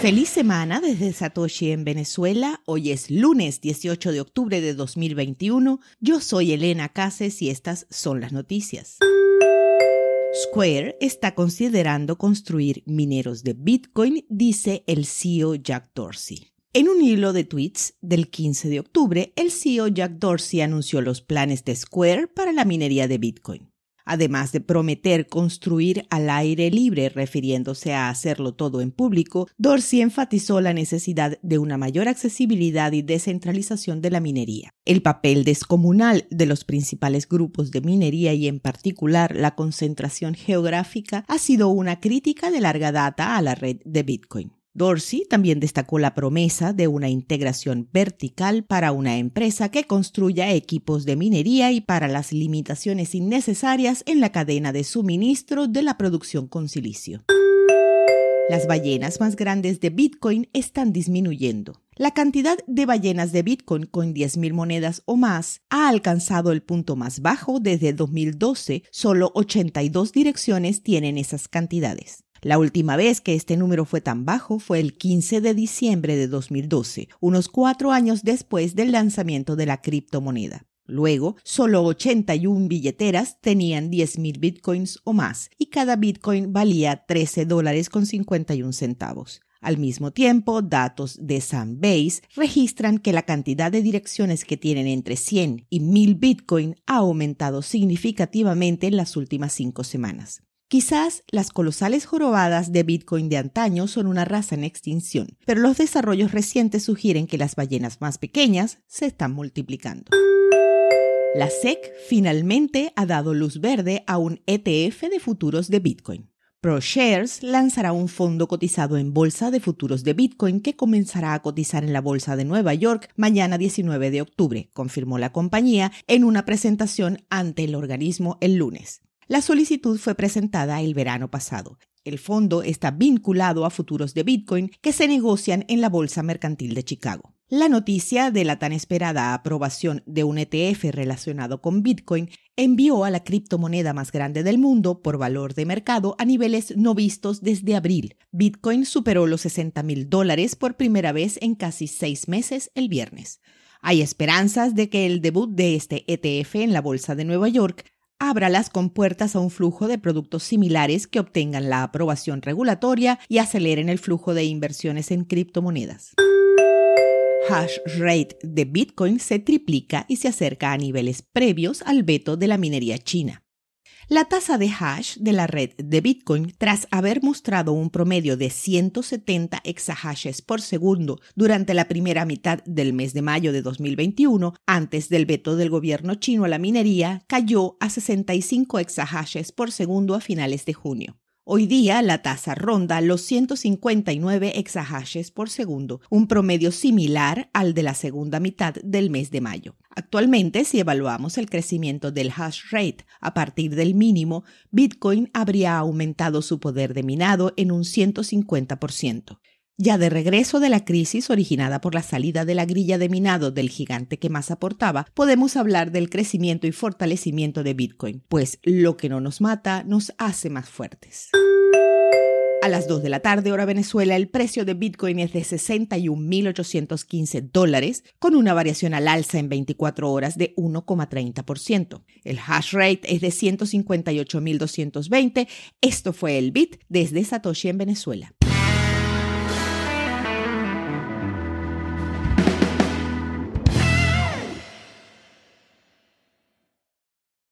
Feliz semana desde Satoshi en Venezuela. Hoy es lunes 18 de octubre de 2021. Yo soy Elena Cases y estas son las noticias. Square está considerando construir mineros de Bitcoin, dice el CEO Jack Dorsey. En un hilo de tweets del 15 de octubre, el CEO Jack Dorsey anunció los planes de Square para la minería de Bitcoin. Además de prometer construir al aire libre refiriéndose a hacerlo todo en público, Dorsey enfatizó la necesidad de una mayor accesibilidad y descentralización de la minería. El papel descomunal de los principales grupos de minería y en particular la concentración geográfica ha sido una crítica de larga data a la red de Bitcoin. Dorsey también destacó la promesa de una integración vertical para una empresa que construya equipos de minería y para las limitaciones innecesarias en la cadena de suministro de la producción con silicio. Las ballenas más grandes de Bitcoin están disminuyendo. La cantidad de ballenas de Bitcoin con 10.000 monedas o más ha alcanzado el punto más bajo desde 2012. Solo 82 direcciones tienen esas cantidades. La última vez que este número fue tan bajo fue el 15 de diciembre de 2012, unos cuatro años después del lanzamiento de la criptomoneda. Luego, solo 81 billeteras tenían 10.000 bitcoins o más y cada bitcoin valía 13 dólares con 51 centavos. Al mismo tiempo, datos de Sandbase registran que la cantidad de direcciones que tienen entre 100 y 1000 bitcoin ha aumentado significativamente en las últimas cinco semanas. Quizás las colosales jorobadas de Bitcoin de antaño son una raza en extinción, pero los desarrollos recientes sugieren que las ballenas más pequeñas se están multiplicando. La SEC finalmente ha dado luz verde a un ETF de futuros de Bitcoin. ProShares lanzará un fondo cotizado en bolsa de futuros de Bitcoin que comenzará a cotizar en la bolsa de Nueva York mañana 19 de octubre, confirmó la compañía en una presentación ante el organismo el lunes. La solicitud fue presentada el verano pasado. El fondo está vinculado a futuros de Bitcoin que se negocian en la Bolsa Mercantil de Chicago. La noticia de la tan esperada aprobación de un ETF relacionado con Bitcoin envió a la criptomoneda más grande del mundo por valor de mercado a niveles no vistos desde abril. Bitcoin superó los 60 mil dólares por primera vez en casi seis meses el viernes. Hay esperanzas de que el debut de este ETF en la Bolsa de Nueva York abra las compuertas a un flujo de productos similares que obtengan la aprobación regulatoria y aceleren el flujo de inversiones en criptomonedas. Hash rate de Bitcoin se triplica y se acerca a niveles previos al veto de la minería china. La tasa de hash de la red de Bitcoin, tras haber mostrado un promedio de 170 exahashes por segundo durante la primera mitad del mes de mayo de 2021, antes del veto del gobierno chino a la minería, cayó a 65 exahashes por segundo a finales de junio. Hoy día la tasa ronda los 159 exahashes por segundo, un promedio similar al de la segunda mitad del mes de mayo. Actualmente, si evaluamos el crecimiento del hash rate a partir del mínimo, Bitcoin habría aumentado su poder de minado en un 150%. Ya de regreso de la crisis originada por la salida de la grilla de minado del gigante que más aportaba, podemos hablar del crecimiento y fortalecimiento de Bitcoin, pues lo que no nos mata nos hace más fuertes. A las 2 de la tarde, hora Venezuela, el precio de Bitcoin es de 61.815 dólares, con una variación al alza en 24 horas de 1,30%. El hash rate es de 158.220. Esto fue el Bit desde Satoshi en Venezuela.